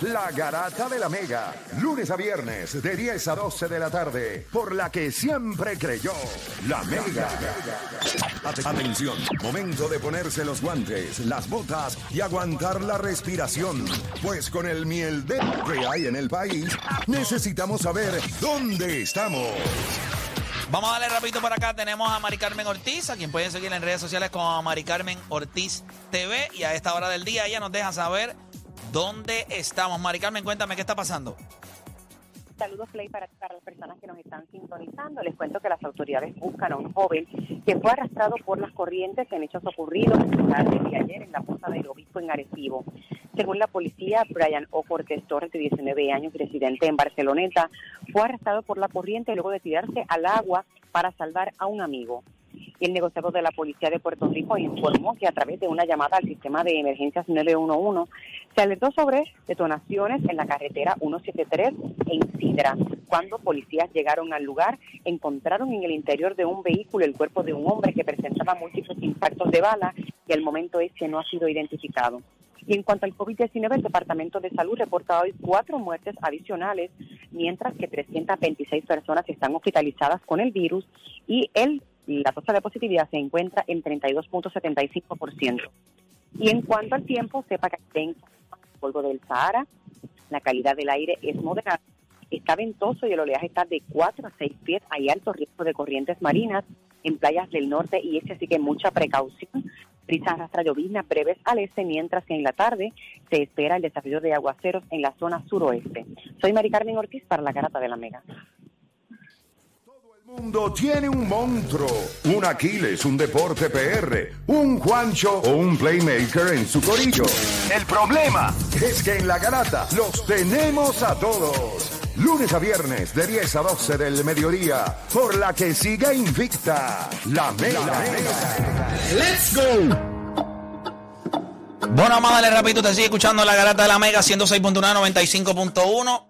la garata de la mega. Lunes a viernes, de 10 a 12 de la tarde, por la que siempre creyó, la mega. Atención, momento de ponerse los guantes, las botas y aguantar la respiración. Pues con el miel de que hay en el país, necesitamos saber dónde estamos. Vamos a darle rapidito por acá. Tenemos a Mari Carmen Ortiz, a quien pueden seguir en redes sociales como Mari Carmen Ortiz TV. Y a esta hora del día ella nos deja saber dónde estamos. Mari Carmen, cuéntame qué está pasando. Saludos, Play, para, para las personas que nos están sintonizando. Les cuento que las autoridades buscan a un joven que fue arrastrado por las corrientes en hechos ocurridos tarde de ayer en la posta del obispo en Arecibo. Según la policía, Brian O. Cortés Torres, de 19 años, residente en Barceloneta, fue arrastrado por la corriente luego de tirarse al agua para salvar a un amigo. El negociador de la Policía de Puerto Rico informó que a través de una llamada al sistema de emergencias 911 se alertó sobre detonaciones en la carretera 173 en Sidra. Cuando policías llegaron al lugar, encontraron en el interior de un vehículo el cuerpo de un hombre que presentaba múltiples impactos de bala y al momento ese no ha sido identificado. Y en cuanto al COVID-19, el Departamento de Salud reporta hoy cuatro muertes adicionales, mientras que 326 personas están hospitalizadas con el virus y el, la tasa de positividad se encuentra en 32.75%. Y en cuanto al tiempo, sepa que en polvo del Sahara, la calidad del aire es moderada, está ventoso y el oleaje está de 4 a 6 pies, hay alto riesgo de corrientes marinas en playas del norte y este, así que mucha precaución. Brisas arrastra lloviznas breves al este, mientras que en la tarde se espera el desafío de aguaceros en la zona suroeste. Soy Mari Carmen Ortiz para la Garata de la Mega. El mundo tiene un monstruo, un Aquiles, un deporte PR, un Juancho o un Playmaker en su corillo. El problema es que en la garata los tenemos a todos. Lunes a viernes de 10 a 12 del mediodía, por la que siga invicta la Mega. ¡Let's go! Bueno, vamos a darle rapidito. Te sigue escuchando la garata de la Mega 106.1, 95.1.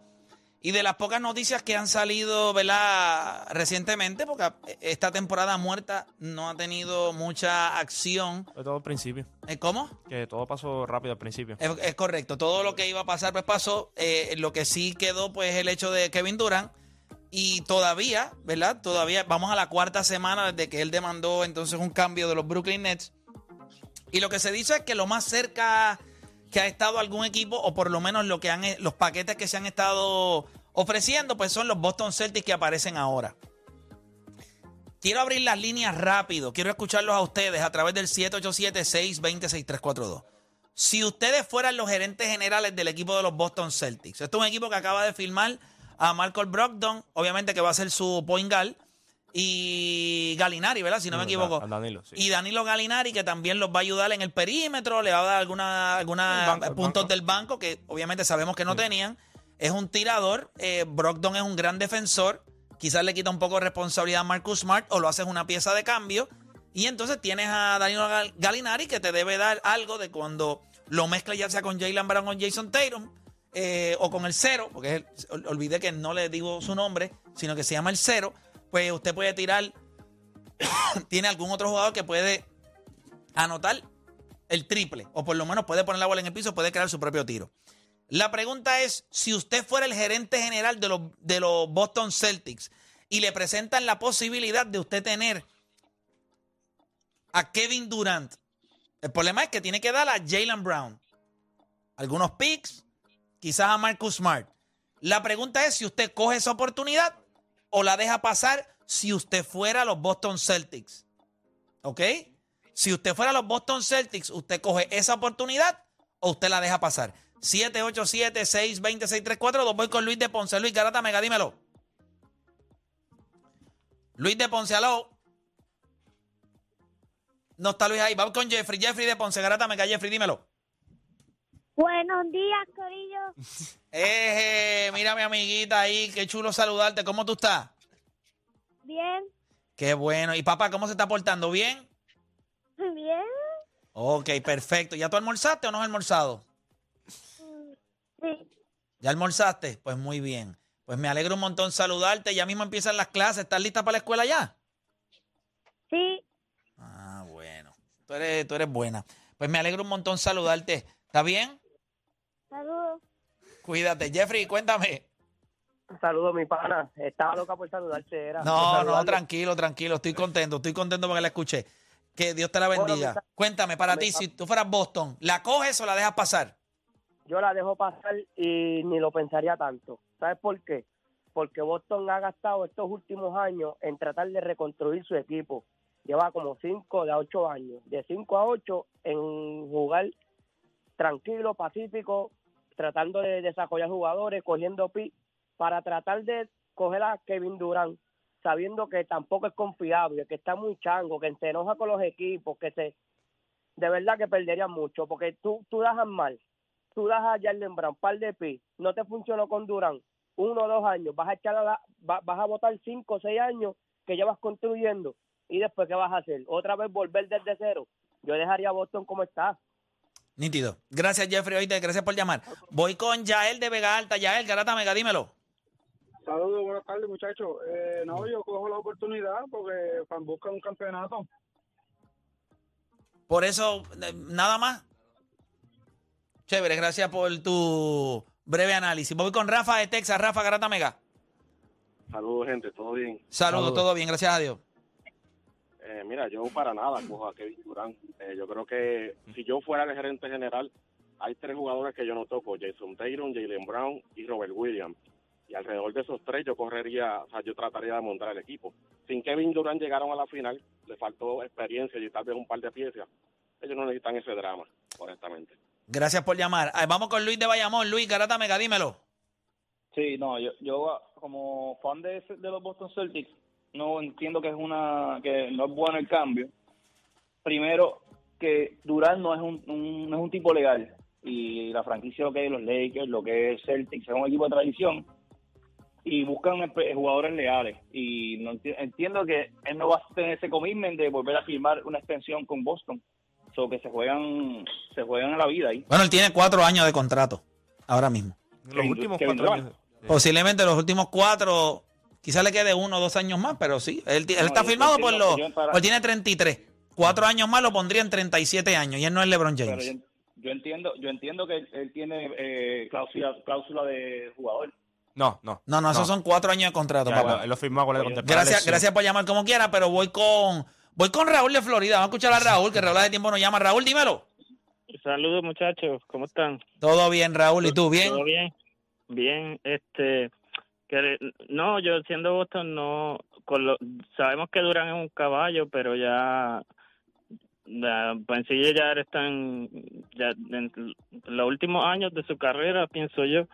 Y de las pocas noticias que han salido, ¿verdad? Recientemente, porque esta temporada muerta no ha tenido mucha acción. Todo al principio. ¿Eh, ¿Cómo? Que todo pasó rápido al principio. Es, es correcto. Todo lo que iba a pasar, pues pasó. Eh, lo que sí quedó, pues, el hecho de Kevin Durant. Y todavía, ¿verdad? Todavía vamos a la cuarta semana desde que él demandó entonces un cambio de los Brooklyn Nets. Y lo que se dice es que lo más cerca que ha estado algún equipo, o por lo menos lo que han, los paquetes que se han estado ofreciendo, pues son los Boston Celtics que aparecen ahora. Quiero abrir las líneas rápido. Quiero escucharlos a ustedes a través del 787-620-6342. Si ustedes fueran los gerentes generales del equipo de los Boston Celtics, esto es un equipo que acaba de firmar a Michael Brogdon, obviamente que va a ser su point guard, y Galinari, ¿verdad? Si no, me equivoco. Danilo, sí. Y Danilo Galinari, que también los va a ayudar en el perímetro, le va a dar alguna, alguna banco, puntos banco. del banco que obviamente sabemos que no tenían. Es un tirador. eh, Brogdon es un gran defensor. Quizás le quita un poco de responsabilidad a Marcus Smart o lo haces una pieza de cambio. Y entonces tienes a Danilo Gal- Galinari que te debe dar algo de cuando lo mezcla ya sea con Jalen Brown o Jason Tatum eh, o con el cero, porque es el- olvidé que no le digo su nombre, sino que se llama el cero. Pues usted puede tirar, tiene algún otro jugador que puede anotar el triple, o por lo menos puede poner la bola en el piso, puede crear su propio tiro. La pregunta es, si usted fuera el gerente general de los, de los Boston Celtics y le presentan la posibilidad de usted tener a Kevin Durant, el problema es que tiene que dar a Jalen Brown algunos picks, quizás a Marcus Smart. La pregunta es si usted coge esa oportunidad o la deja pasar si usted fuera los Boston Celtics. ¿Ok? Si usted fuera a los Boston Celtics, usted coge esa oportunidad o usted la deja pasar. 787-620-634. Voy con Luis de Ponce. Luis Garata Mega, dímelo. Luis de Ponce, aló. No está Luis ahí. Vamos con Jeffrey. Jeffrey de Ponce, Garata Mega. Jeffrey, dímelo. Buenos días, Corillo. Eh, mira mi amiguita ahí. Qué chulo saludarte. ¿Cómo tú estás? Bien, Qué bueno. ¿Y papá, cómo se está portando? ¿Bien? bien. Ok, perfecto. ¿Ya tú almorzaste o no has almorzado? Sí, ¿Ya almorzaste? Pues muy bien. Pues me alegro un montón saludarte. Ya mismo empiezan las clases. ¿Estás lista para la escuela ya? sí, Ah, bueno. Tú eres, tú eres buena. Pues me alegro un montón saludarte. ¿Está bien? Cuídate. Jeffrey, cuéntame. Saludos, mi pana. Estaba loca por saludarte. Era, No, no, tranquilo, tranquilo. Estoy contento, estoy contento porque la escuché. Que Dios te la bendiga. Bueno, Cuéntame, para ti, si tú fueras Boston, ¿la coges o la dejas pasar? Yo la dejo pasar y ni lo pensaría tanto. ¿Sabes por qué? Porque Boston ha gastado estos últimos años en tratar de reconstruir su equipo. Lleva como 5 de 8 años. De 5 a 8 en jugar tranquilo, pacífico, tratando de desarrollar jugadores, cogiendo pi para tratar de coger a Kevin Durant, sabiendo que tampoco es confiable, que está muy chango, que se enoja con los equipos, que se de verdad que perdería mucho, porque tú, tú das mal, tú das a Jalen Brown, par de pi, no te funcionó con Durant, uno o dos años, vas a echar a la- va- vas a votar cinco o seis años que ya vas construyendo, y después qué vas a hacer, otra vez volver desde cero. Yo dejaría a Boston como está. Nítido. Gracias, Jeffrey. Oíste, gracias por llamar. Voy con Yael de Vega Alta. Yael, Garata Mega, dímelo. Saludos, buenas tardes, muchachos. Eh, no, yo cojo la oportunidad porque Fan busca un campeonato. Por eso, eh, nada más. Chévere, gracias por tu breve análisis. Voy con Rafa de Texas. Rafa, Garata Mega. Saludos, gente, ¿todo bien? Saludos, Saludos. todo bien, gracias a Dios. Eh, mira, yo para nada cojo a Kevin Durant. Eh, yo creo que si yo fuera el gerente general, hay tres jugadores que yo no toco, Jason Taylor, Jalen Brown y Robert Williams. Y alrededor de esos tres yo correría, o sea, yo trataría de montar el equipo. Sin Kevin Durant llegaron a la final, le faltó experiencia y tal vez un par de piezas. Ellos no necesitan ese drama, honestamente. Gracias por llamar. Vamos con Luis de Bayamón. Luis, Garata Mega, dímelo. Sí, no, yo, yo como fan de, de los Boston Celtics no entiendo que es una que no es bueno el cambio. Primero que Durant no es un, un- no es un tipo legal y la franquicia lo que es los Lakers, lo que es Celtics es un equipo de tradición y buscan espe- jugadores leales y no enti- entiendo que él no va a tener ese commitment de volver a firmar una extensión con Boston. So que se juegan se juegan a la vida ahí. Bueno, él tiene cuatro años de contrato. Ahora mismo. Los últimos cuatro años. Posiblemente los últimos cuatro, quizás le quede uno o dos años más, pero sí. Él, él No, está firmado por los. Él tiene 33. Cuatro años más lo pondría en 37 años y él no es LeBron Pero James. yo, yo entiendo yo entiendo que él, él tiene eh, cláusula cláusula de jugador. No, no. No, no, esos son cuatro años de contrato, Ya, papá. lo- Él lo firmó con la Oye, Gracias, gracias por llamar como quiera, pero voy con voy con Raúl de Florida. Vamos a escuchar a Raúl, que Raúl hace tiempo nos llama. Raúl, dímelo. Saludos muchachos, ¿cómo están? Todo bien, Raúl, ¿y tú bien? ¿Todo bien? Bien, este, que no, yo siendo Boston no, con lo, sabemos que Durán es un caballo, pero ya, ya pues ya están ya en los últimos años de su carrera, pienso yo,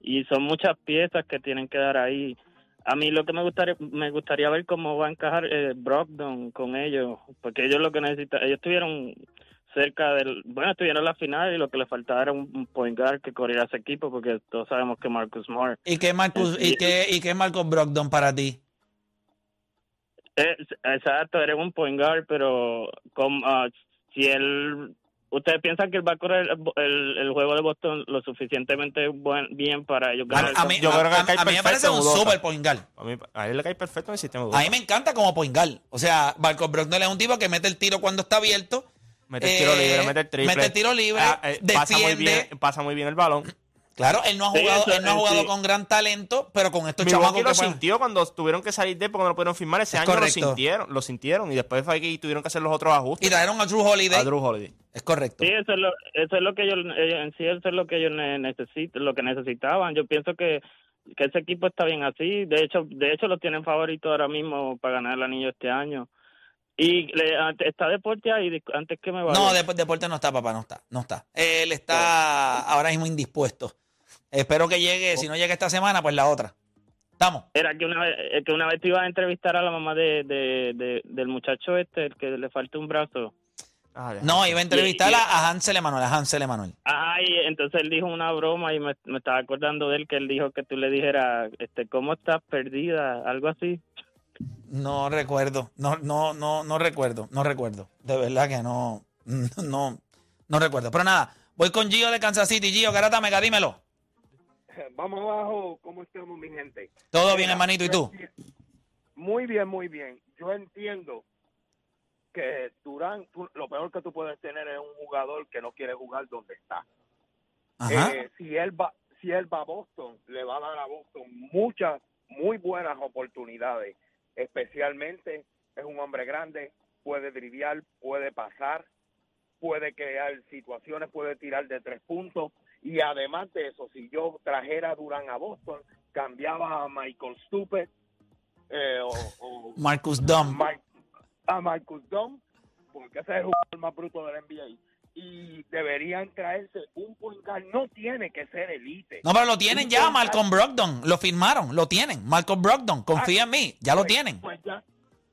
y son muchas piezas que tienen que dar ahí. A mí lo que me gustaría me gustaría ver cómo va a encajar eh, Brogdon con ellos, porque ellos lo que necesitan, ellos tuvieron cerca del, bueno, estuvieron en la final y lo que le faltaba era un, point guard que corriera ese equipo, porque todos sabemos que Marcus Smart ¿Y qué Marcus, y qué, y qué es Marcus Brogdon para ti? Es, exacto, eres un point guard, pero con, ah, si él... ¿Ustedes piensan que él va a correr el, el- el juego de Boston lo suficientemente buen- bien para ellos A, ganar? el a mí, Yo a- creo que a- a mí me parece un super point guard. A, mí, a él le cae perfecto en el sistema A mí me encanta como point guard. O sea, Marcus Brogdon es un tipo que mete el tiro cuando está abierto. Mete el tiro Eh, libre, mete el triple. mete el tiro libre, Ah, eh, pasa, muy bien, pasa muy bien el balón. Claro, él no ha Sí, jugado, eso- él no ha eh, jugado sí. con gran talento, pero con estos chamacos que lo pueden- sintió cuando tuvieron que salir de él porque no lo pudieron firmar. Ese Es año correcto. lo sintieron, lo sintieron. Y después fue que tuvieron que hacer los otros ajustes Y trajeron a Drew Holiday. a Drew Holiday. Es correcto. Sí, eso es lo, eso es lo que ellos, ellos- en sí eso es lo que ellos ne- necesitan, lo que necesitaban. Yo pienso que, que ese equipo está bien así. De hecho, de hecho lo tienen favorito ahora mismo para ganar el anillo este año. Y le- está deporte ahí antes que me vaya. No, Dep- Deporte no está, papá, no está, no está. Él está ahora mismo indispuesto. Espero que llegue, si no llega esta semana, pues la otra. Estamos. Era que una vez, eh, que una vez te iba a entrevistar a la mamá de, de, de- del muchacho este, el que le falta un brazo. Ah. No, iba a entrevistar Y- y- a a Hansel Emanuel, a Hansel Emanuel. Ay, entonces él dijo una broma y me, me estaba acordando de él que él dijo que tú le dijeras, este, ¿cómo estás perdida? Algo así. No recuerdo, no, no, no, no recuerdo, no recuerdo. De verdad que no, no, no recuerdo. Pero nada, voy con Gio de Kansas City. Gio, Garata Mega, dímelo. Vamos abajo, ¿cómo estamos, mi gente? Todo bien, hermanito, ¿y tú? Muy bien, muy bien. Yo entiendo que Durán, tú- lo peor que tú puedes tener es un jugador que no quiere jugar donde está. Ajá. Eh, si él va si él va a Boston, le va a dar a Boston muchas, muy buenas oportunidades. Especialmente es un hombre grande, puede driviar, puede pasar, puede crear situaciones, puede tirar de tres puntos. Y además de eso, si yo trajera a Durán a Boston, cambiaba a Michael Stupid eh, o, o Marcus Dumb. Mike- a Marcus Dunn, porque ese es el jugador más bruto del NBA. Y deberían traerse un guard. No tiene que ser elite. No, pero lo tienen Un ya, Malcolm Brogdon. Lo firmaron, lo tienen. Malcolm Brogdon, confía en mí, ya lo pues- tienen. Pues ya,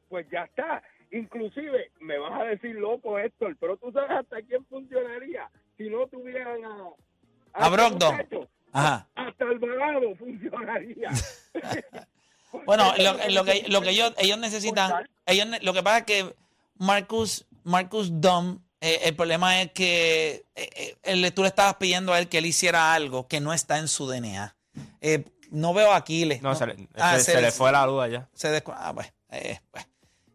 pues ya está. Inclusive, me vas a decir loco, Héctor, pero tú sabes hasta quién funcionaría si no tuvieran a... A este Brogdon. muchacho. Ajá. Hasta funcionaría. Bueno, lo, lo que, lo que ellos, ellos necesitan, ellos, lo que pasa es que Marcus, Marcus Dumb, eh, el problema es que eh, eh, él- tú le estabas pidiendo a él que él hiciera algo que no está en su DNA. Eh, no veo a Aquiles. No, se le, Ah, se, se le fue la luz allá. Se descu- ah, pues, eh, pues,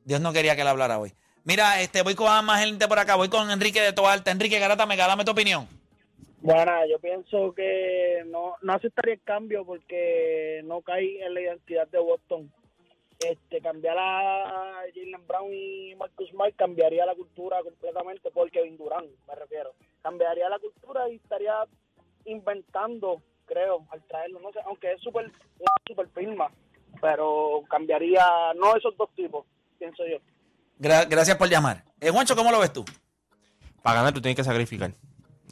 Dios no quería que él hablara hoy. Mira, este, voy con más gente por acá. Voy con Enrique de Toalta. Enrique Garata, me dame tu opinión. Bueno, yo pienso que no, no aceptaría el cambio porque no cae en la identidad de Boston. Este, cambiar a Jalen Brown y Marcus Smart cambiaría la cultura completamente por Kevin Durant, me refiero. Cambiaría la cultura y estaría inventando, creo, al traerlo. No sé, aunque es súper super firma, pero cambiaría, no esos dos tipos, pienso yo. Gra- gracias por llamar. Eh, Juancho, ¿cómo lo ves tú? Para ganar tú tienes que sacrificar.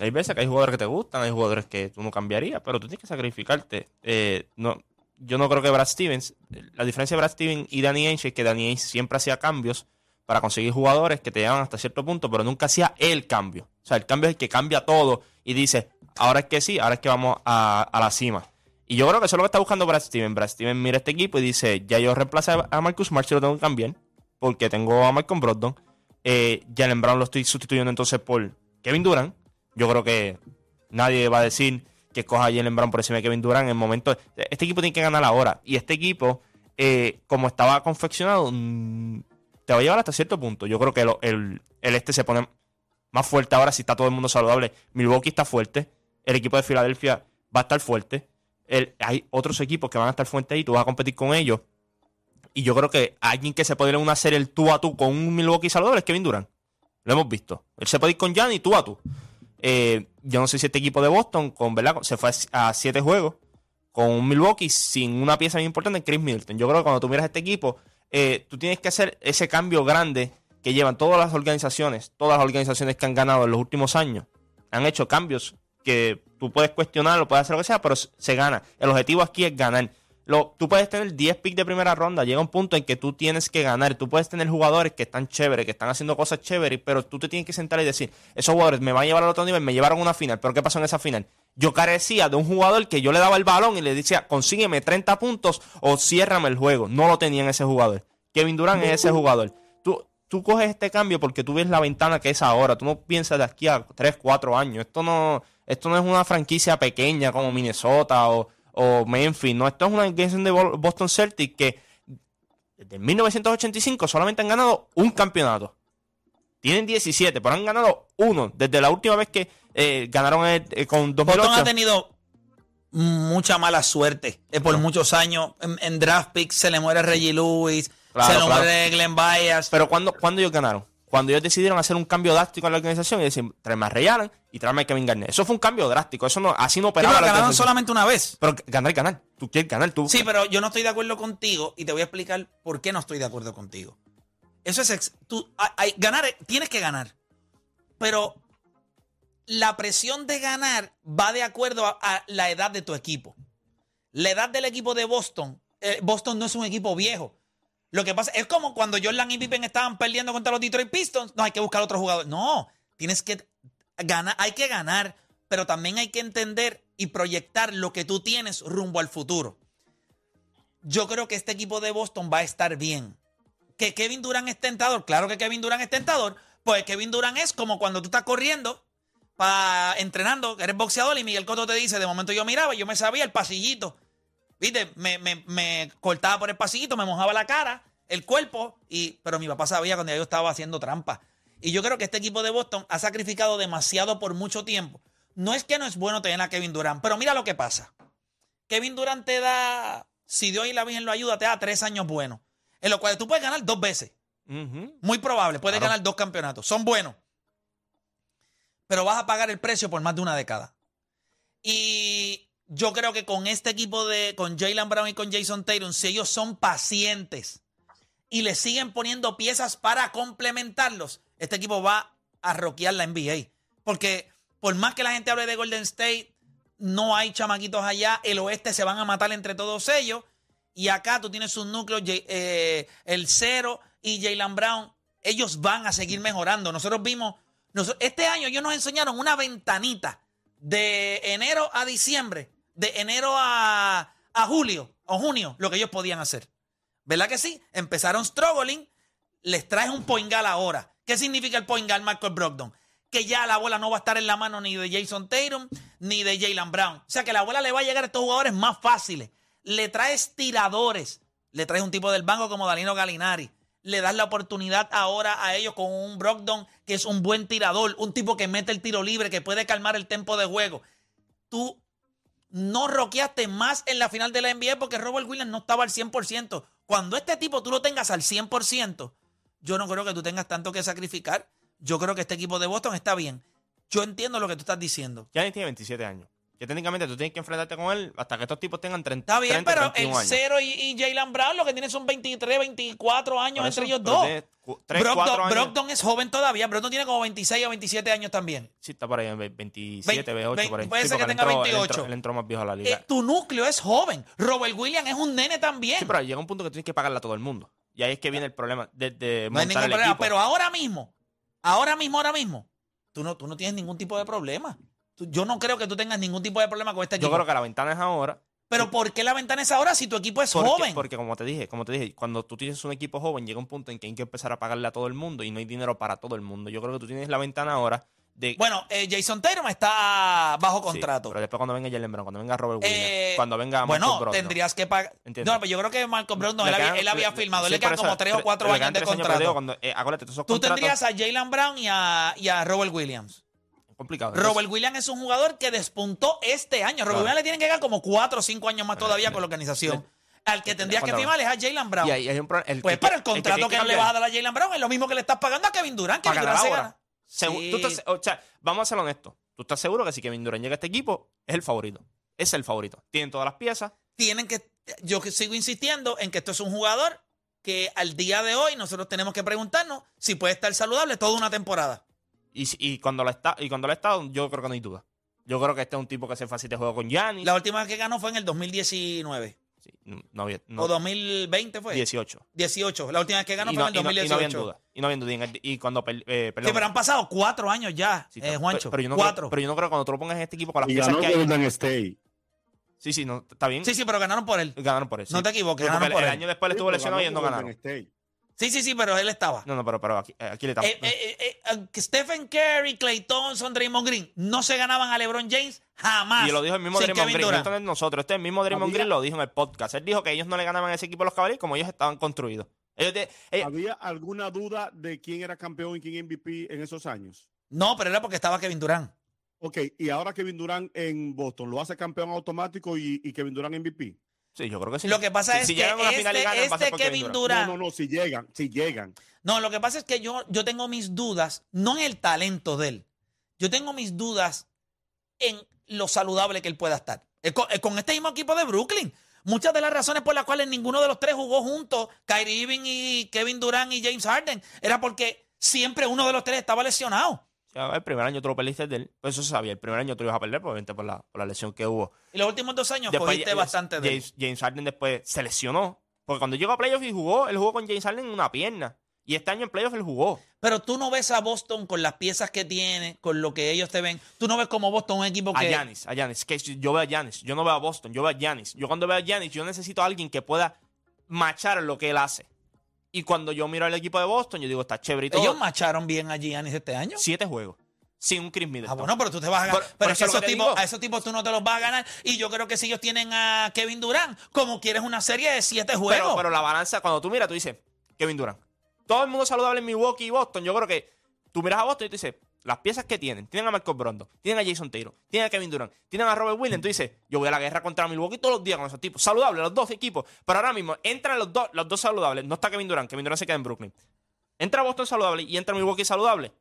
Hay veces que hay jugadores que te gustan, hay jugadores que tú no cambiarías, pero tú tienes que sacrificarte. Eh, no, yo no creo que Brad Stevens, la diferencia de Brad Stevens y Danny Ainge es que Danny Ainge siempre hacía cambios para conseguir jugadores que te llevan hasta cierto punto, pero nunca hacía el cambio. O sea, el cambio es el que cambia todo y dice, ahora es que sí, ahora es que vamos a, la cima. Y yo creo que eso es lo que está buscando Brad Stevens. Brad Stevens mira este equipo y dice, ya yo reemplacé a Marcus Smart, si lo tengo que cambiar, porque tengo a Malcolm Brogdon. Eh, Jalen Brown lo estoy sustituyendo entonces por Kevin Durant. Yo creo que nadie va a decir que escoja a Jalen Brown por encima de Kevin Durant en el momento. Este equipo tiene que ganar ahora. Y este equipo, eh, como estaba confeccionado, mm, te va a llevar hasta cierto punto. Yo creo que el, este se pone más fuerte ahora si está todo el mundo saludable. Milwaukee está fuerte. El equipo de Filadelfia va a estar fuerte. Hay otros equipos que van a estar fuertes y tú vas a competir con ellos. Y yo creo que alguien que se puede ir una serie el tú a tú con un Milwaukee saludable es Kevin Durant. Lo hemos visto. Él se puede ir con Gianni tú a tú. Eh, yo no sé si este equipo de Boston con, ¿verdad? se fue a siete juegos con un Milwaukee sin una pieza muy importante, Chris Middleton. Yo creo que cuando tú miras este equipo, eh, tú tienes que hacer ese cambio grande que llevan todas las organizaciones, todas las organizaciones que han ganado en los últimos años. Han hecho cambios que tú puedes cuestionar, lo puedes hacer lo que sea, pero se gana. El objetivo aquí es ganar. Lo, tú puedes tener 10 picks de primera ronda, llega un punto en que tú tienes que ganar. Tú puedes tener jugadores que están chéveres, que están haciendo cosas chéveres, pero tú te tienes que sentar y decir, esos jugadores me van a llevar al otro nivel, me llevaron a una final, pero ¿qué pasó en esa final? Yo carecía de un jugador que yo le daba el balón y le decía, consígueme 30 puntos o ciérrame el juego. No lo tenía en ese jugador. Kevin Durant es ese jugador. Tú, tú coges este cambio porque tú ves la ventana que es ahora. Tú no piensas de aquí a 3, 4 años. Esto no, esto no es una franquicia pequeña como Minnesota o, o Memphis. No, esto es una organización de Bo- Boston Celtics que desde 1985 solamente han ganado un campeonato. Tienen 17, pero han ganado uno desde la última vez que eh, ganaron eh, eh, con 2008. Boston ha tenido mucha mala suerte eh, por muchos años. En, en draft picks se le muere Reggie Lewis, Claro, se le claro. muere Glenn Byers. Pero cuando, cuando ellos ganaron, cuando ellos decidieron hacer un cambio drástico en la organización y decir, tráeme a Ray Allen y tráeme a Kevin Garnett. Eso fue un cambio drástico. Eso no, así no Sí, operaba pero la ganaron solamente una vez. Pero ganar ganar. Tú quieres ganar, tú. Sí, pero yo no estoy de acuerdo contigo y te voy a explicar por qué no estoy de acuerdo contigo. Eso es. ex- tú, hay- ganar, tienes que ganar. Pero la presión de ganar va de acuerdo a, a la edad de tu equipo. La edad del equipo de Boston. eh, Boston no es un equipo viejo. Lo que pasa es como cuando Jordan y Pippen estaban perdiendo contra los Detroit Pistons. No hay que buscar otro jugador. No, tienes que ganar, hay que ganar, pero también hay que entender y proyectar lo que tú tienes rumbo al futuro. Yo creo que este equipo de Boston va a estar bien. Que Kevin Durant es tentador, claro que Kevin Durant es tentador, pues Kevin Durant es como cuando tú estás corriendo, pa, entrenando, eres boxeador y Miguel Cotto te dice, de momento yo miraba, yo me sabía el pasillito, ¿viste? Me, me- me cortaba por el pasillito, me mojaba la cara, el cuerpo, y, pero mi papá sabía cuando yo estaba haciendo trampa. Y yo creo que este equipo de Boston ha sacrificado demasiado por mucho tiempo no es que no es bueno tener a Kevin Durant, pero mira lo que pasa. Kevin Durant te da, si Dios y la Virgen lo ayuda, te da tres años buenos, en los cuales tú puedes ganar dos veces. Muy probable, puedes Claro. ganar dos campeonatos. Son buenos. Pero vas a pagar el precio por más de una década. Y yo creo que con este equipo de, con Jalen Brown y con Jason Tatum, si ellos son pacientes y le siguen poniendo piezas para complementarlos, este equipo va a roquear la NBA. Porque por más que la gente hable de Golden State, no hay chamaquitos allá. El oeste se van a matar entre todos ellos. Y acá tú tienes un núcleo, eh, el Cero y Jalen Brown. Ellos van a seguir mejorando. Nosotros vimos, este año ellos nos enseñaron una ventanita de enero a diciembre, de enero a, a julio o junio, lo que ellos podían hacer. ¿Verdad que sí? Empezaron struggling, les traes un poingal ahora. ¿Qué significa el poingal, Michael Brogdon? Que ya la bola no va a estar en la mano ni de Jason Tatum ni de Jalen Brown. O sea que la bola le va a llegar a estos jugadores más fáciles. Le traes tiradores. Le traes un tipo del banco como Danilo Galinari. Le das la oportunidad ahora a ellos con un Brogdon que es un buen tirador, un tipo que mete el tiro libre, que puede calmar el tempo de juego. Tú no roqueaste más en la final de la NBA porque Robert Williams no estaba al 100%. Cuando este tipo tú lo tengas al 100%, yo no creo que tú tengas tanto que sacrificar. Yo creo que este equipo de Boston está bien. Yo entiendo lo que tú estás diciendo. Giannis tiene 27 años. Que técnicamente tú tienes que enfrentarte con él hasta que estos tipos tengan 30, Está bien, 30, pero el 31 años. Cero y, y Jalen Brown lo que tienen son 23, 24 años eso, entre ellos dos. Brogdon es joven todavía. Brogdon tiene como 26 o 27 años también. Sí, está por ahí en 27, Ve- 28, ve- por ahí. puede Sí, ser que tenga entró- él 28. entró- Él entró más viejo a la liga. Eh, tu núcleo es joven. Robert Williams es un nene también. Sí, pero llega un punto que tienes que pagarle a todo el mundo. Y ahí es que viene el problema de, de no hay montar ningún el problema. equipo. Pero ahora mismo, ahora mismo, ahora mismo, tú no, tú no tienes ningún tipo de problema. Yo no creo que tú tengas ningún tipo de problema con este equipo. Yo creo que la ventana es ahora. Pero ¿por qué la ventana es ahora si tu equipo es Porque, joven? porque como te dije, como te dije, cuando tú tienes un equipo joven, llega un punto en que hay que empezar a pagarle a todo el mundo y no hay dinero para todo el mundo. Yo creo que tú tienes la ventana ahora de Bueno, eh, Jason Tatum está bajo Sí, contrato. pero después cuando venga Jalen Brown, cuando venga Robert Williams, Eh, cuando venga bueno, Marcus Brogdon. tendrías que pagar. No, pero yo creo que Marco Brogdon, Le él, había, él había le- firmado. sí, le quedan eso, como 3 o tre- 4 le años de tres contrato. digo, cuando, eh, acuérdate, Tú contratos- tendrías a Jalen Brown y a, y a Robert Williams. Complicado. Robert Williams es un jugador que despuntó este año. Robert Claro. Williams le tienen que llegar como 4 o 5 años más todavía con la organización. Al que tendrías que firmar es a Jalen Brown. y ahí hay un pro- el Pues que- para el que contrato que, cambiar le vas a dar a Jalen Brown es lo mismo que le estás pagando a Kevin Durant. Kevin Durant se gana. Sí. tú estás- o sea, vamos a ser honestos. ¿Tú estás seguro que si Kevin Durant llega a este equipo, es el favorito? Es el favorito. Tienen todas las piezas. tienen que, yo que sigo insistiendo en que esto es un jugador que al día de hoy nosotros tenemos que preguntarnos si puede estar saludable toda una temporada. Y, cuando lo está, y cuando lo estado, yo creo que no hay duda. Yo creo que este es un tipo que hace fácil de juego con Giannis. La última vez que ganó fue en el 2019 Sí, no había. No, o 2020 fue. 18. 18. La última vez que ganó y, fue no, en el y no- y 2018. no había duda. Y no había duda. Y, el- cuando. eh, perdón, Sí, pero han pasado cuatro años ya, Sí, eh, Juancho. Pero yo, no cuatro. Creo, pero yo no creo que cuando tú lo pongas en este equipo con las Y piezas ganó que hay. Golden State. Sí, sí, no, está bien. sí, sí, pero ganaron por él. Ganaron por eso. No te equivoques, porque ganaron el, por el él. año después le estuvo lesionado y ellos no ganaron. Sí, sí, sí, pero él estaba. No, no, pero, pero aquí, eh, aquí le estamos. Eh, eh, Stephen Curry, Clay Thompson, Draymond Green no se ganaban a LeBron James jamás. y lo dijo el mismo Draymond Kevin Green. Durant. Esto no es nosotros. Este es el mismo Draymond Había- Green lo dijo en el podcast. Él dijo que ellos no le ganaban a ese equipo a los Cavaliers como ellos estaban construidos. Ellos de- ellos- ¿Había alguna duda de quién era campeón y quién MVP en esos años? No, pero era porque estaba Kevin Durant. Ok, y ahora Kevin Durant en Boston lo hace campeón automático y, y Kevin Durant MVP. Sí, yo creo que sí. Lo que pasa Si- es si que llegan a una final y este, ganan, este Kevin Durant. No, no, no, si llegan, si llegan. No, lo que pasa es que yo, yo tengo mis dudas, no en el talento de él. Yo tengo mis dudas en lo saludable que él pueda estar. Con, con este mismo equipo de Brooklyn. Muchas de las razones por las cuales ninguno de los tres jugó juntos, Kyrie Irving y Kevin Durant y James Harden, era porque siempre uno de los tres estaba lesionado. El primer año tú lo perdiste de él. Pues eso se sabía. El primer año tú ibas a perder, obviamente, por la, por la lesión que hubo. Y los últimos dos años Después, cogiste bastante de él. James, James Harden después se lesionó. Porque cuando llegó a playoffs y jugó, él jugó con James Harden en una pierna. Y este año en playoffs él jugó. Pero tú no ves a Boston con las piezas que tiene, con lo que ellos te ven. Tú no ves como Boston un equipo A que... Giannis, a Giannis. Que yo veo a Giannis. Yo no veo a Boston, yo veo a Giannis. Yo cuando veo a Giannis, yo necesito a alguien que pueda machar lo que él hace. Y cuando yo miro al equipo de Boston, yo digo, está chévere y todo. Ellos macharon bien a Giannis este año. Siete juegos. Sin un Chris Ah, Middleton. bueno, pero tú te vas a ganar. Pero es que esos que tipos, digo. a esos tipos tú no te los vas a ganar. Y yo creo que si ellos tienen a Kevin Durant, como quieres una serie de siete juegos. Pero, pero la balanza, cuando tú miras, tú dices, Kevin Durant. Todo el mundo saludable en Milwaukee y Boston. Yo creo que tú miras a Boston y tú dices, las piezas que tienen, tienen a Marcos Brondo, tienen a Jason Taylor, tienen a Kevin Durant, tienen a Robert Williams, tú dices, yo voy a la guerra contra Milwaukee todos los días con esos tipos. Saludables, los dos equipos. Pero ahora mismo entran los dos, los dos saludables. No está Kevin Durant, Kevin Durant se queda en Brooklyn. Entra Boston saludable y entra Milwaukee saludable.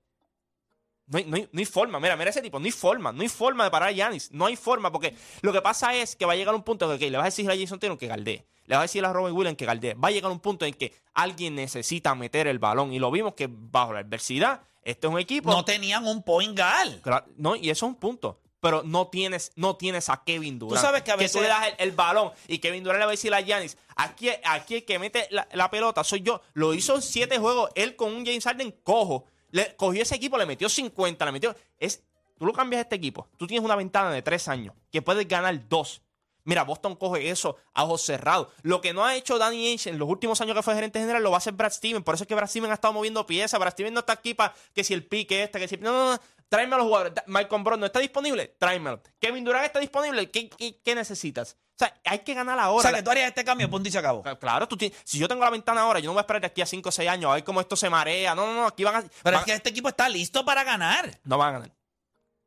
No hay, no, hay, no hay forma, mira, mira ese tipo, no hay forma, no hay forma de parar a Giannis, no hay forma, porque lo que pasa es que va a llegar un punto en que le vas a decir a Jason Taylor que galdee, le vas a decir a Robert Williams que galdee, va a llegar un punto en que alguien necesita meter el balón, y lo vimos que bajo la adversidad, este es un equipo... No tenían un point guard. Claro, no, y eso es un punto. Pero no tienes, no tienes a Kevin Durant. Tú sabes que a veces- tú le das el, el balón y Kevin Durant le va a decir a Giannis, aquí, aquí el que mete la, la pelota soy yo. Lo hizo en siete juegos, él con un James Harden cojo. Le, cogió ese equipo, le metió 50, le metió... Es, tú lo cambias a este equipo. Tú tienes una ventana de tres años que puedes ganar dos. Mira, Boston coge eso a ojos cerrados. Lo que no ha hecho Danny Ainge en los últimos años que fue gerente general lo va a hacer Brad Steven. Por eso es que Brad Steven ha estado moviendo piezas. Brad Steven no está aquí para que si el pique este, que si... No, no, no. Tráeme a los jugadores. Michael Brown no está disponible. Tráemelo. Kevin Durant está disponible. ¿Qué, qué, qué necesitas? O sea, hay que ganar ahora. O sea, que tú harías este cambio, punto y se acabó. Claro, tú tienes- si yo tengo la ventana ahora, yo no voy a esperar de aquí a 5 o 6 años a ver cómo esto se marea. No, no, no. Aquí van a... Pero van es que este equipo está listo para ganar. No van a ganar.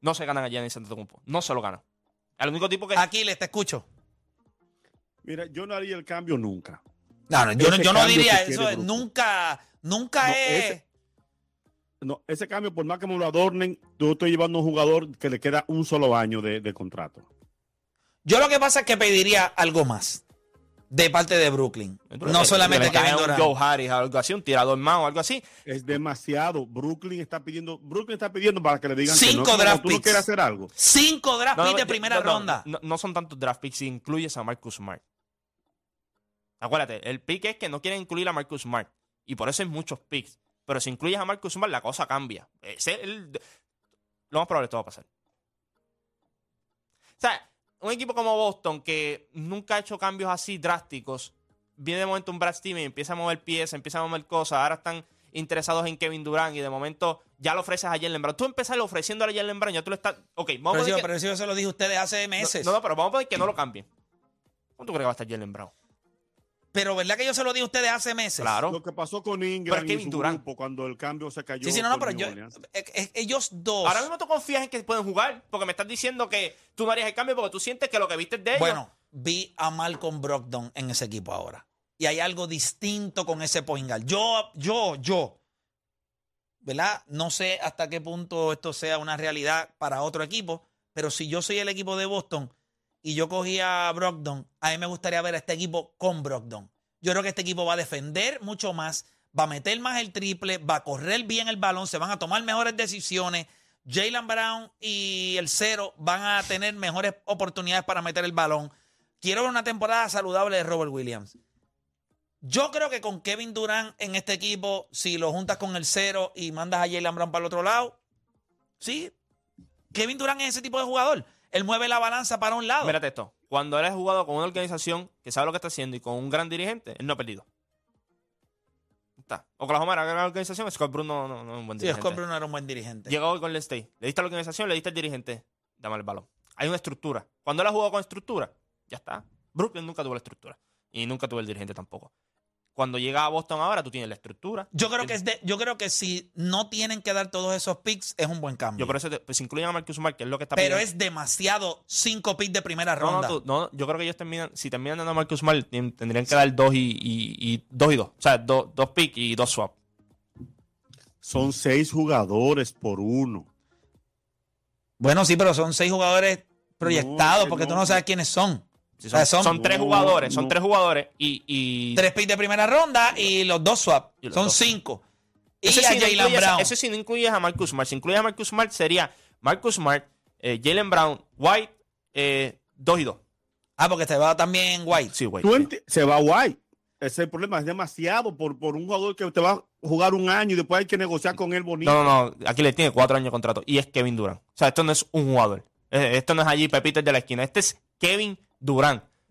No se ganan a Giannis Antetokounmpo. No se lo ganan. El único tipo que... Aquiles, te escucho. Mira, yo no haría el cambio nunca. No, no, yo, no- yo no diría eso. Nunca, nunca No, es. ese- No, ese cambio, por más que me lo adornen, tú estoy llevando a un jugador que le queda un solo año de, de contrato. Yo lo que pasa es que pediría algo más de parte de Brooklyn. No solamente que Kevin Durant. Joe Harris, algo así, un tirador más o algo así. Es demasiado. Brooklyn está pidiendo, Brooklyn está pidiendo para que le digan que Cinco no, como draft tú no picks. quieres hacer algo. Cinco draft No, no, picks de primera no, no, ronda. No, no son tantos draft picks si incluyes a Marcus Smart. Acuérdate, el pick es que no quieren incluir a Marcus Smart. Y por eso hay muchos picks. Pero si incluyes a Marcus Smart, la cosa cambia. Ese- el- lo más probable es que esto va a pasar. O sea, un equipo como Boston que nunca ha hecho cambios así drásticos, viene de momento un Brad Steven, empieza a mover piezas, empieza a mover cosas, ahora están interesados en Kevin Durant y de momento ya lo ofreces a Jalen Brown. Tú empezaste ofreciendo a Jalen Brown, ya tú le estás... Ok, vamos a Pero, poner si- que- pero yo se lo dije a ustedes hace meses. no, no, pero vamos a poner que no lo cambien. ¿Cuánto crees que va a estar Jalen Brown? Pero ¿verdad que yo se lo dije a ustedes hace meses? Claro. Lo que pasó con Pero Ingram es y su Durant. grupo cuando el cambio se cayó. Sí, sí, no, no, pero yo, eh, eh, ellos dos. Ahora mismo tú confías en que pueden jugar, porque me estás diciendo que tú no harías el cambio porque tú sientes que lo que viste es de ellos. Bueno, vi a Malcolm Brogdon en ese equipo ahora. Y hay algo distinto con ese point guard. Yo, yo, yo, ¿verdad? No sé hasta qué punto esto sea una realidad para otro equipo, pero si yo soy el equipo de Boston y yo cogí a Brogdon, a mí me gustaría ver a este equipo con Brogdon. Yo creo que este equipo va a defender mucho más, va a meter más el triple, va a correr bien el balón, se van a tomar mejores decisiones. Jalen Brown y el cero van a tener mejores oportunidades para meter el balón. Quiero ver una temporada saludable de Robert Williams. Yo creo que con Kevin Durant en este equipo, si lo juntas con el cero y mandas a Jalen Brown para el otro lado, sí. Kevin Durant es ese tipo de jugador. Él mueve la balanza para un lado. Mírate esto. Cuando él ha jugado con una organización que sabe lo que está haciendo y con un gran dirigente, él no ha perdido. Está. Oklahoma era una gran organización, Scott Brooks no, no, no es un buen sí, dirigente. Scott Brooks no era un buen dirigente. Llegó hoy con el State. Le diste a la organización, le diste al dirigente. Dame el balón. Hay una estructura. Cuando él ha jugado con estructura, ya está. Brooklyn nunca tuvo la estructura. Y nunca tuvo el dirigente tampoco. Cuando llega a Boston ahora, tú tienes la estructura. Yo creo que es de, yo creo que si no tienen que dar todos esos picks, es un buen cambio. Yo por eso, te- pues incluyen a Marcus Smart, que es lo que está Pero pidiendo. es demasiado cinco picks de primera No, ronda. no, tú- no, yo creo que ellos terminan, si terminan dando a Marcus Smart, tendrían que dar dos y, y, y dos y dos. O sea, do- dos picks y dos swap. Son seis jugadores por uno. Bueno, sí, pero son seis jugadores proyectados que porque tú no sabes quiénes son. Sí, O son, sea, son son tres jugadores, son tres jugadores y, y tres picks de primera ronda y los dos swap. Y los Son dos. cinco. Y Ese a Jalen Brown. Eso sí no incluyes a Marcus Smart. Si incluyes a Marcus Smart sería Marcus Smart, eh, Jalen Brown, White, eh, dos y dos. Ah, porque te va también White. Sí, White. Sí. se va White. Ese es el problema, es demasiado por, por un jugador que te va a jugar un año y después hay que negociar con él bonito. No, no, no. Aquí le tiene cuatro años de contrato. Y es Kevin Durant. O sea, esto no es un jugador. Eh, Esto no es allí Pepito el de la esquina. Este es Kevin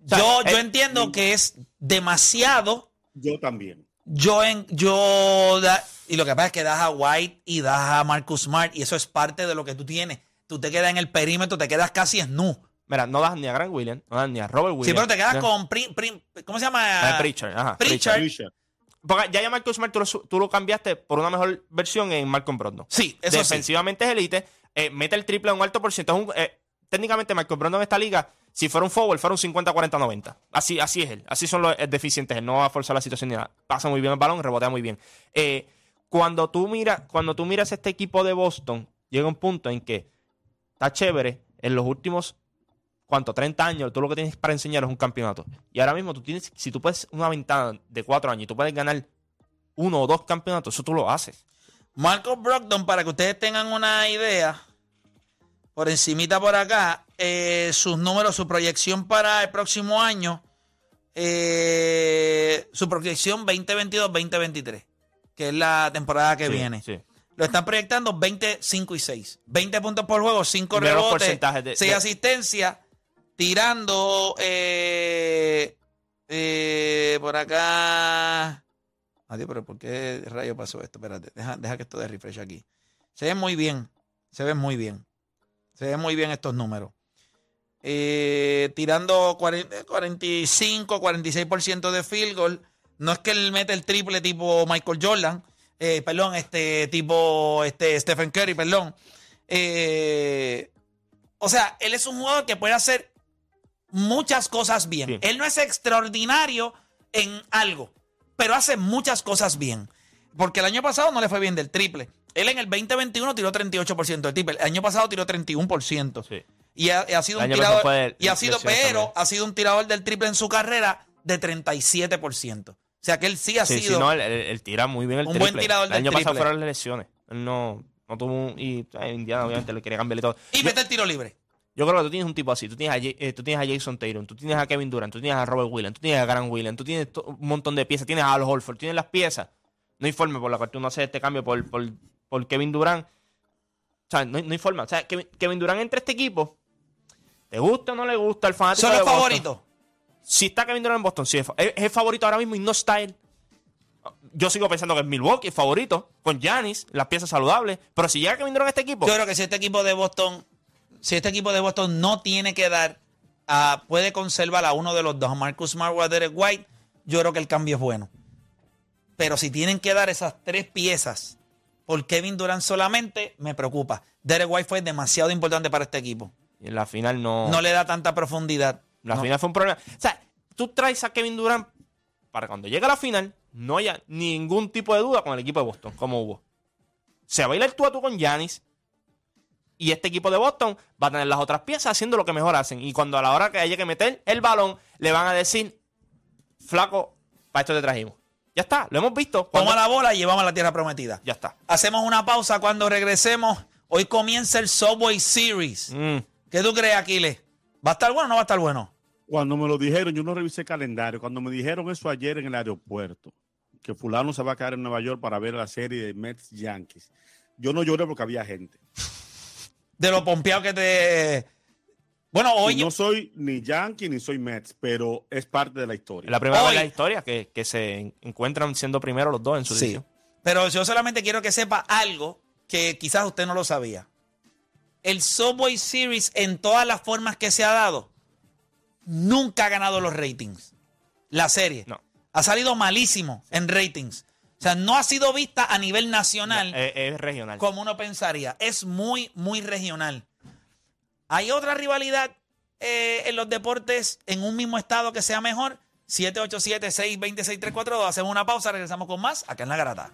O sea, yo, yo eh, entiendo que es demasiado. Yo también. Yo en, yo da- y lo que pasa es que das a White y das a Marcus Smart y eso es parte de lo que tú tienes. Tú te quedas en el perímetro, te quedas casi snu. Mira, no das ni a Grant Williams, no das ni a Robert Williams. Sí, pero te quedas con Prin- ¿cómo se llama? Ah, Pritchard, ajá, Pritchard. Porque ya ya Marcus Smart tú lo, tú lo cambiaste por una mejor versión en Malcolm Brogdon. Sí, eso sí. Defensivamente es elite, eh, mete el triple a un alto por ciento. Es un- eh, técnicamente Malcolm Brogdon en esta liga, si fuera un forward, fuera un 50-40-90. Así, así es él. Así son los eh, deficientes. Él no va a forzar la situación ni nada. Pasa muy bien el balón, rebotea muy bien. Eh, cuando, tú miras, cuando tú miras este equipo de Boston, llega un punto en que está chévere en los últimos ¿cuánto? 30 años, tú lo que tienes para enseñar es un campeonato. Y ahora mismo tú tienes, si tú puedes una ventana de cuatro años y tú puedes ganar uno o dos campeonatos, eso tú lo haces. Marcos Brogdon, para que ustedes tengan una idea, por encimita por acá, eh, sus números, su proyección para el próximo año, eh, su proyección 2022-2023, que es la temporada que Sí, viene. sí. Lo están proyectando 20, 5 y 6. 20 puntos por juego, 5 Mira los rebotes, porcentajes de- 6 de- asistencias, tirando eh, por acá. Adiós, pero ¿por qué rayo pasó esto? Espérate, deja, deja que esto de refresh aquí. Se ve muy bien, se ve muy bien. Se ven muy bien estos números. Eh, tirando 40, 45, 46% de field goal. No es que él mete el triple tipo Michael Jordan, eh, perdón, este tipo este Stephen Curry, perdón. Eh, o sea, él es un jugador que puede hacer muchas cosas bien. Él no es extraordinario en algo, pero hace muchas cosas bien. Porque el año pasado no le fue bien del triple. Él en el 2021 tiró 38% del triple. El año pasado tiró 31%. Y ha, ha sido El un pasado tirador. y ha sido, pero también. ha sido un tirador del triple en su carrera de 37%. O sea que él sí ha Sí, sido. sí, no, él, él- él tira muy bien el un triple. buen tirador El del año pasado triple. fueron las lesiones. Él no, no tuvo un... Y eh, Indiana obviamente le quería cambiar y todo. y mete el tiro libre. Yo creo que tú tienes un tipo así. Tú tienes a, eh, tú tienes a Jason Tatum, tú tienes a Kevin Durant, tú tienes a Robert Williams, tú tienes a Grant Williams, tú tienes un montón de piezas, tienes a Al Holford, tienes las piezas. No hay forma por la cual tú no haces este cambio por, por, por Kevin Durant. O sea, no, no hay forma. O sea, Kevin, Kevin Durant entre este equipo, ¿te gusta o no le gusta el fanático Son de los Boston? favoritos. Si está Kevin Durant en Boston, es, el favorito ahora mismo y no está él. Yo sigo pensando que es Milwaukee, el favorito, con Giannis, las piezas saludables. Pero si llega Kevin Durant a este equipo, Yo creo que si este equipo de Boston, si este equipo de Boston no tiene que dar, a- puede conservar a uno de los dos, a Marcus Smart o a Derek White, yo creo que el cambio es bueno. Pero si tienen que dar esas tres piezas por Kevin Durant solamente, me preocupa. Derek White fue demasiado importante para este equipo. Y en la final no. No le da tanta profundidad. La No. final fue un problema. O sea, tú traes a Kevin Durant para cuando llegue a la final no haya ningún tipo de duda con el equipo de Boston, como hubo. Se va a ir el tú a tú con Giannis. Y este equipo de Boston va a tener las otras piezas haciendo lo que mejor hacen. Y cuando a la hora que haya que meter el balón, le van a decir, flaco, para esto te trajimos. Ya está, lo hemos visto. Cuando- Toma la bola y llevamos a la tierra prometida. Ya está. Hacemos una pausa cuando regresemos. Hoy comienza el Subway Series. Mm. ¿Qué tú crees, Aquiles? ¿Va a estar bueno o no va a estar bueno? Cuando me lo dijeron, yo no revisé el calendario. Cuando me dijeron eso ayer en el aeropuerto, que fulano se va a quedar en Nueva York para ver la serie de Mets Yankees, yo no lloré porque había gente. De lo pompeado que te. Bueno, hoy. Y no soy ni Yankee ni soy Mets, pero es parte de la historia. Es la primera vez Hoy- en la historia que, que se en- encuentran siendo primero los dos en su Sí. división. Pero yo solamente quiero que sepa algo que quizás usted no lo sabía. El Subway Series, en todas las formas que se ha dado, nunca ha ganado los ratings. La serie. No. Ha salido malísimo en ratings. O sea, no ha sido vista a nivel nacional Es, es regional. como uno pensaría. Es muy, muy regional. ¿Hay otra rivalidad eh, en los deportes en un mismo estado que sea mejor? 787-620-6342. Hacemos una pausa, regresamos con más acá en La Garata.